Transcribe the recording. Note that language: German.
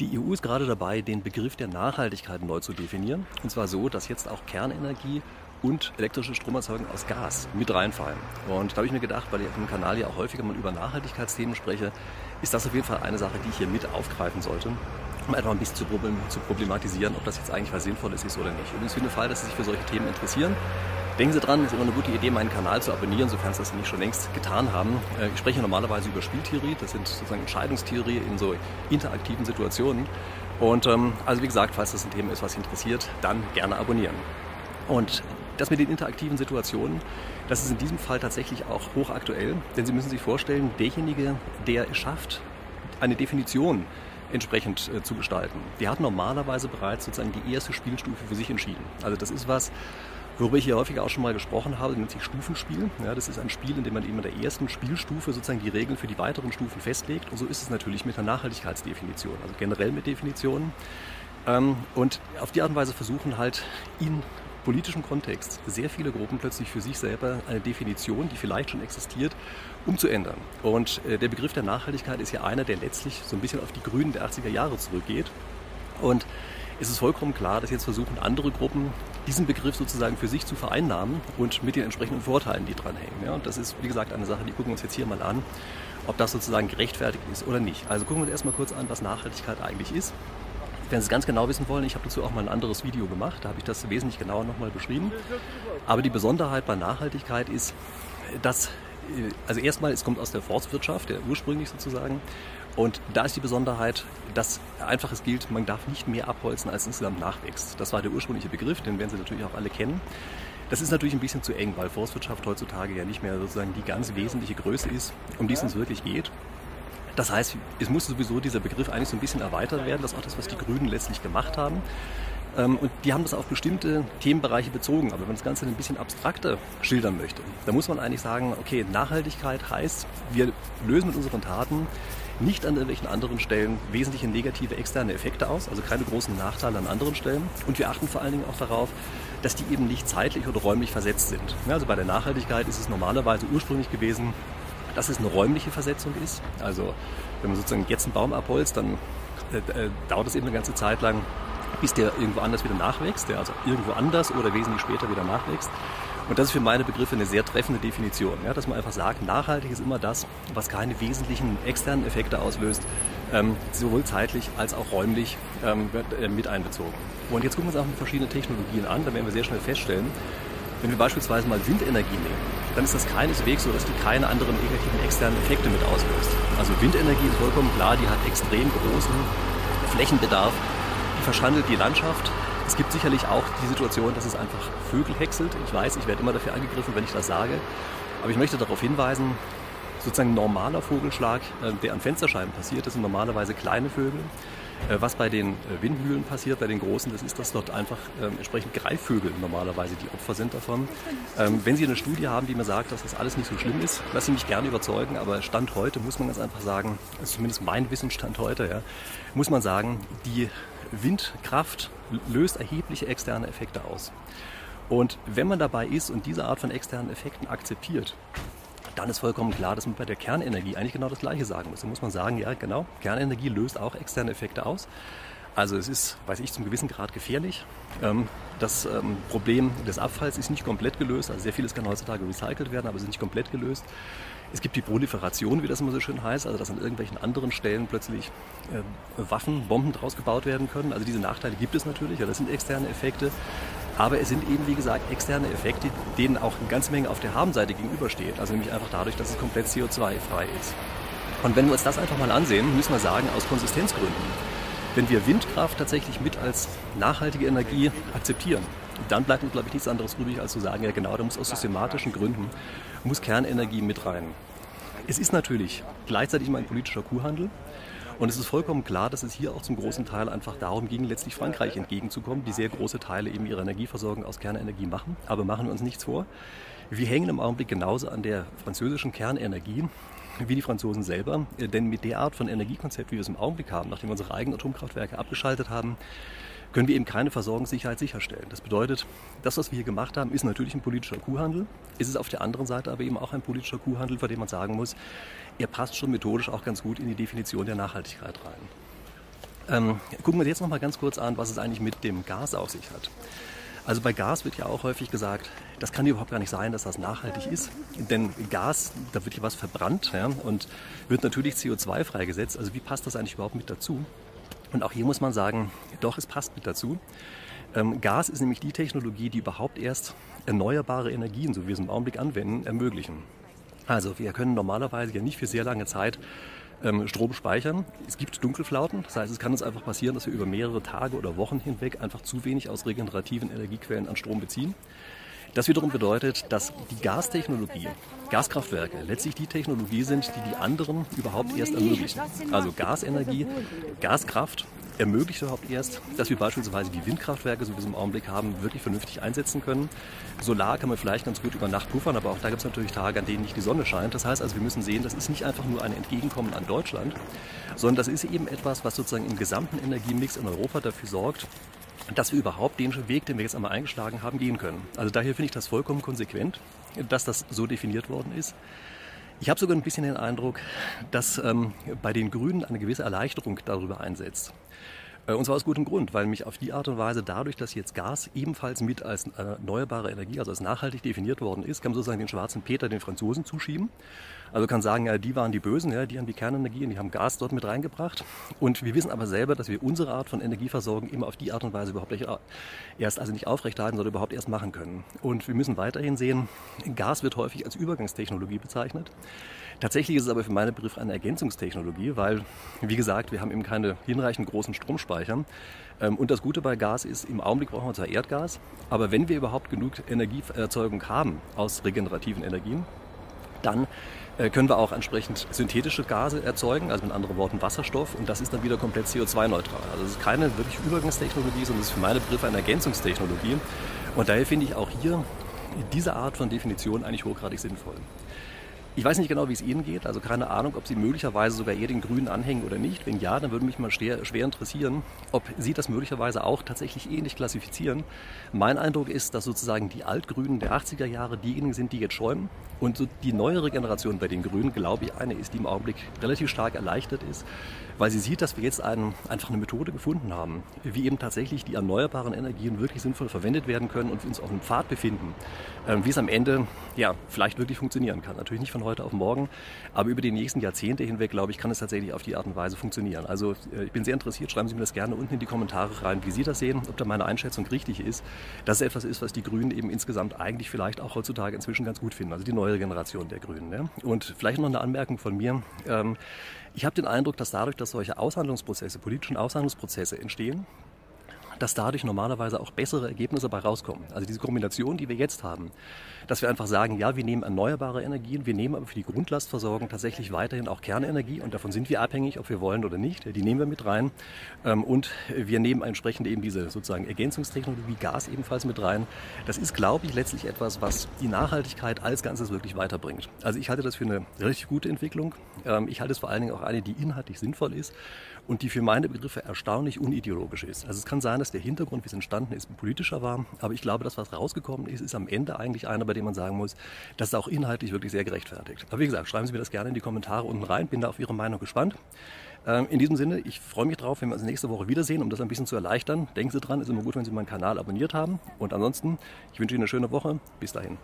Die EU ist gerade dabei, den Begriff der Nachhaltigkeit neu zu definieren. Und zwar so, dass jetzt auch Kernenergie und elektrische Stromerzeugung aus Gas mit reinfallen. Und da habe ich mir gedacht, weil ich auf dem Kanal ja auch häufiger mal über Nachhaltigkeitsthemen spreche, ist das auf jeden Fall eine Sache, die ich hier mit aufgreifen sollte, um einfach ein bisschen zu, problematisieren, ob das jetzt eigentlich was Sinnvolles ist oder nicht. Übrigens für den Fall, dass Sie sich für solche Themen interessieren, Denken Sie dran, es ist immer eine gute Idee, meinen Kanal zu abonnieren, sofern Sie das nicht schon längst getan haben. Äh, ich spreche normalerweise über Spieltheorie, das sind sozusagen Entscheidungstheorie in so interaktiven Situationen. Und ähm, also wie gesagt, falls das ein Thema ist, was Sie interessiert, dann gerne abonnieren. Und das mit den interaktiven Situationen, das ist in diesem Fall tatsächlich auch hochaktuell, denn Sie müssen sich vorstellen, derjenige, der es schafft, eine Definition entsprechend äh, zu gestalten, der hat normalerweise bereits sozusagen die erste Spielstufe für sich entschieden. Also das ist was, Worüber ich hier häufiger auch schon mal gesprochen habe, nennt sich Stufenspiel. Ja, das ist ein Spiel, in dem man eben in der ersten Spielstufe sozusagen die Regeln für die weiteren Stufen festlegt. Und so ist es natürlich mit der Nachhaltigkeitsdefinition, also generell mit Definitionen. Ähm, und auf die Art und Weise versuchen halt in politischem Kontext sehr viele Gruppen plötzlich für sich selber eine Definition, die vielleicht schon existiert, umzuändern. Und äh, der Begriff der Nachhaltigkeit ist ja einer, der letztlich so ein bisschen auf die Grünen der 80er Jahre zurückgeht. Und es ist vollkommen klar, dass jetzt versuchen andere Gruppen diesen Begriff sozusagen für sich zu vereinnahmen und mit den entsprechenden Vorteilen, die dran hängen. Ja, und das ist, wie gesagt, eine Sache, die gucken wir uns jetzt hier mal an, ob das sozusagen gerechtfertigt ist oder nicht. Also gucken wir uns erstmal kurz an, was Nachhaltigkeit eigentlich ist. Wenn Sie es ganz genau wissen wollen, ich habe dazu auch mal ein anderes Video gemacht, da habe ich das wesentlich genauer nochmal beschrieben. Aber die Besonderheit bei Nachhaltigkeit ist, dass, äh, also erstmal, es kommt aus der Forstwirtschaft, der ursprünglich sozusagen, und da ist die Besonderheit, dass einfaches gilt, man darf nicht mehr abholzen, als insgesamt nachwächst. Das war der ursprüngliche Begriff, den werden Sie natürlich auch alle kennen. Das ist natürlich ein bisschen zu eng, weil Forstwirtschaft heutzutage ja nicht mehr sozusagen die ganz wesentliche Größe ist, um die es uns wirklich geht. Das heißt, es muss sowieso dieser Begriff eigentlich so ein bisschen erweitert werden. Das ist auch das, was die Grünen letztlich gemacht haben. Ähm, und die haben das auf bestimmte Themenbereiche bezogen. Aber wenn man das Ganze ein bisschen abstrakter schildern möchte, dann muss man eigentlich sagen, okay, Nachhaltigkeit heißt, wir lösen mit unseren Taten nicht an irgendwelchen anderen Stellen wesentliche negative externe Effekte aus, also keine großen Nachteile an anderen Stellen. Und wir achten vor allen Dingen auch darauf, dass die eben nicht zeitlich oder räumlich versetzt sind. Also bei der Nachhaltigkeit ist es normalerweise ursprünglich gewesen, dass es eine räumliche Versetzung ist. Also wenn man sozusagen jetzt einen Baum abholzt, dann äh, äh, dauert es eben eine ganze Zeit lang, bis der irgendwo anders wieder nachwächst, der also irgendwo anders oder wesentlich später wieder nachwächst. Und das ist für meine Begriffe eine sehr treffende Definition, ja, dass man einfach sagt, nachhaltig ist immer das, was keine wesentlichen externen Effekte auslöst, ähm, sowohl zeitlich als auch räumlich ähm, wird, äh, mit einbezogen. Und jetzt gucken wir uns auch verschiedene Technologien an, da werden wir sehr schnell feststellen, wenn wir beispielsweise mal Windenergie nehmen, dann ist das keineswegs so, dass die keine anderen negativen externen Effekte mit auslöst. Also Windenergie ist vollkommen klar, die hat extrem großen Flächenbedarf, die verschandelt die Landschaft, es gibt sicherlich auch die Situation, dass es einfach Vögel häckselt. Ich weiß, ich werde immer dafür angegriffen, wenn ich das sage. Aber ich möchte darauf hinweisen, sozusagen normaler Vogelschlag, äh, der an Fensterscheiben passiert, das sind normalerweise kleine Vögel. Äh, was bei den äh, Windmühlen passiert, bei den großen, das ist, dass dort einfach ähm, entsprechend Greifvögel normalerweise die Opfer sind davon. Ähm, wenn Sie eine Studie haben, die mir sagt, dass das alles nicht so schlimm ist, lassen Sie mich gerne überzeugen, aber Stand heute muss man ganz einfach sagen, also zumindest mein Wissensstand heute, ja, muss man sagen, die Windkraft löst erhebliche externe Effekte aus. Und wenn man dabei ist und diese Art von externen Effekten akzeptiert, dann ist vollkommen klar, dass man bei der Kernenergie eigentlich genau das Gleiche sagen muss. Da muss man sagen, ja genau, Kernenergie löst auch externe Effekte aus. Also es ist, weiß ich, zum gewissen Grad gefährlich. Ähm, das ähm, Problem des Abfalls ist nicht komplett gelöst. Also sehr vieles kann heutzutage recycelt werden, aber es ist nicht komplett gelöst. Es gibt die Proliferation, wie das immer so schön heißt, also dass an irgendwelchen anderen Stellen plötzlich äh, Waffen, Bomben draus gebaut werden können. Also diese Nachteile gibt es natürlich, ja, das sind externe Effekte. Aber es sind eben, wie gesagt, externe Effekte, denen auch eine ganze Menge auf der Habenseite gegenübersteht. Also nämlich einfach dadurch, dass es komplett CO2-frei ist. Und wenn wir uns das einfach mal ansehen, müssen wir sagen, aus Konsistenzgründen, wenn wir Windkraft tatsächlich mit als nachhaltige Energie akzeptieren, dann bleibt uns, glaube ich, nichts anderes übrig, als zu sagen, ja genau, da muss aus systematischen Gründen, muss Kernenergie mit rein. Es ist natürlich gleichzeitig immer ein politischer Kuhhandel. Und es ist vollkommen klar, dass es hier auch zum großen Teil einfach darum ging, letztlich Frankreich entgegenzukommen, die sehr große Teile eben ihrer Energieversorgung aus Kernenergie machen. Aber machen wir uns nichts vor. Wir hängen im Augenblick genauso an der französischen Kernenergie wie die Franzosen selber. Denn mit der Art von Energiekonzept, wie wir es im Augenblick haben, nachdem wir unsere eigenen Atomkraftwerke abgeschaltet haben, können wir eben keine Versorgungssicherheit sicherstellen. Das bedeutet, das, was wir hier gemacht haben, ist natürlich ein politischer Kuhhandel. Ist es auf der anderen Seite aber eben auch ein politischer Kuhhandel, vor dem man sagen muss, er passt schon methodisch auch ganz gut in die Definition der Nachhaltigkeit rein. Ähm, gucken wir jetzt noch mal ganz kurz an, was es eigentlich mit dem Gas auf sich hat. Also bei Gas wird ja auch häufig gesagt, das kann überhaupt gar nicht sein, dass das nachhaltig ist. Denn Gas, da wird ja was verbrannt ja, und wird natürlich CO2 freigesetzt. Also wie passt das eigentlich überhaupt mit dazu? Und auch hier muss man sagen, doch, es passt mit dazu. Ähm, Gas ist nämlich die Technologie, die überhaupt erst erneuerbare Energien, so wie wir es im Augenblick anwenden, ermöglichen. Also wir können normalerweise ja nicht für sehr lange Zeit ähm, Strom speichern. Es gibt Dunkelflauten, das heißt, es kann uns einfach passieren, dass wir über mehrere Tage oder Wochen hinweg einfach zu wenig aus regenerativen Energiequellen an Strom beziehen. Das wiederum bedeutet, dass die Gastechnologie, Gaskraftwerke letztlich die Technologie sind, die die anderen überhaupt erst ermöglichen. Also Gasenergie, Gaskraft ermöglicht überhaupt erst, dass wir beispielsweise die Windkraftwerke, so wie wir es im Augenblick haben, wirklich vernünftig einsetzen können. Solar kann man vielleicht ganz gut über Nacht puffern, aber auch da gibt es natürlich Tage, an denen nicht die Sonne scheint. Das heißt also, wir müssen sehen, das ist nicht einfach nur ein Entgegenkommen an Deutschland, sondern das ist eben etwas, was sozusagen im gesamten Energiemix in Europa dafür sorgt, dass wir überhaupt den Weg, den wir jetzt einmal eingeschlagen haben, gehen können. Also daher finde ich das vollkommen konsequent, dass das so definiert worden ist. Ich habe sogar ein bisschen den Eindruck, dass ähm, bei den Grünen eine gewisse Erleichterung darüber einsetzt. Äh, und zwar aus gutem Grund, weil mich auf die Art und Weise dadurch, dass jetzt Gas ebenfalls mit als erneuerbare Energie, also als nachhaltig definiert worden ist, kann man sozusagen den schwarzen Peter den Franzosen zuschieben. Also kann sagen, ja, die waren die Bösen, ja, die haben die Kernenergie und die haben Gas dort mit reingebracht. Und wir wissen aber selber, dass wir unsere Art von Energieversorgung immer auf die Art und Weise überhaupt erst also nicht aufrechterhalten, sondern überhaupt erst machen können. Und wir müssen weiterhin sehen, Gas wird häufig als Übergangstechnologie bezeichnet. Tatsächlich ist es aber für meine Begriffe eine Ergänzungstechnologie, weil, wie gesagt, wir haben eben keine hinreichend großen Stromspeicher. Ähm, und das Gute bei Gas ist, im Augenblick brauchen wir zwar Erdgas, aber wenn wir überhaupt genug Energieerzeugung haben aus regenerativen Energien, dann äh, können wir auch entsprechend synthetische Gase erzeugen, also mit anderen Worten Wasserstoff, und das ist dann wieder komplett CO2-neutral. Also es ist keine wirklich Übergangstechnologie, sondern es ist für meine Begriffe eine Ergänzungstechnologie. Und daher finde ich auch hier diese Art von Definition eigentlich hochgradig sinnvoll. Ich weiß nicht genau, wie es Ihnen geht, also keine Ahnung, ob Sie möglicherweise sogar eher den Grünen anhängen oder nicht. Wenn ja, dann würde mich mal schwer, schwer interessieren, ob Sie das möglicherweise auch tatsächlich ähnlich klassifizieren. Mein Eindruck ist, dass sozusagen die Altgrünen der 80er Jahre diejenigen sind, die jetzt schäumen. Und so die neuere Generation bei den Grünen, glaube ich, eine ist, die im Augenblick relativ stark erleichtert ist, weil sie sieht, dass wir jetzt einen, einfach eine Methode gefunden haben, wie eben tatsächlich die erneuerbaren Energien wirklich sinnvoll verwendet werden können und wir uns auf einem Pfad befinden, ähm, wie es am Ende ja vielleicht wirklich funktionieren kann. Natürlich nicht von heute auf morgen, aber über die nächsten Jahrzehnte hinweg, glaube ich, kann es tatsächlich auf die Art und Weise funktionieren. Also äh, ich bin sehr interessiert, schreiben Sie mir das gerne unten in die Kommentare rein, wie Sie das sehen, ob da meine Einschätzung richtig ist, dass es etwas ist, was die Grünen eben insgesamt eigentlich vielleicht auch heutzutage inzwischen ganz gut finden, also die neuere Generation der Grünen. Ne? Und vielleicht noch eine Anmerkung von mir. Ich habe den Eindruck, dass dadurch, dass solche Aushandlungsprozesse, politischen Aushandlungsprozesse entstehen, dass dadurch normalerweise auch bessere Ergebnisse dabei rauskommen. Also diese Kombination, die wir jetzt haben, dass wir einfach sagen, ja, wir nehmen erneuerbare Energien, wir nehmen aber für die Grundlastversorgung tatsächlich weiterhin auch Kernenergie und davon sind wir abhängig, ob wir wollen oder nicht. Die nehmen wir mit rein ähm, und wir nehmen entsprechend eben diese sozusagen Ergänzungstechnologie Gas ebenfalls mit rein. Das ist, glaube ich, letztlich etwas, was die Nachhaltigkeit als Ganzes wirklich weiterbringt. Also ich halte das für eine relativ gute Entwicklung. Ähm, ich halte es vor allen Dingen auch eine, die inhaltlich sinnvoll ist und die für meine Begriffe erstaunlich unideologisch ist. Also es kann sein, dass der Hintergrund, wie es entstanden ist, politischer war, aber ich glaube, das, was rausgekommen ist, ist am Ende eigentlich einer, bei dem man sagen muss, das ist auch inhaltlich wirklich sehr gerechtfertigt. Aber wie gesagt, schreiben Sie mir das gerne in die Kommentare unten rein, bin da auf Ihre Meinung gespannt. Ähm, in diesem Sinne, ich freue mich drauf, wenn wir uns nächste Woche wiedersehen, um das ein bisschen zu erleichtern. Denken Sie dran, ist immer gut, wenn Sie meinen Kanal abonniert haben. Und ansonsten, ich wünsche Ihnen eine schöne Woche. Bis dahin.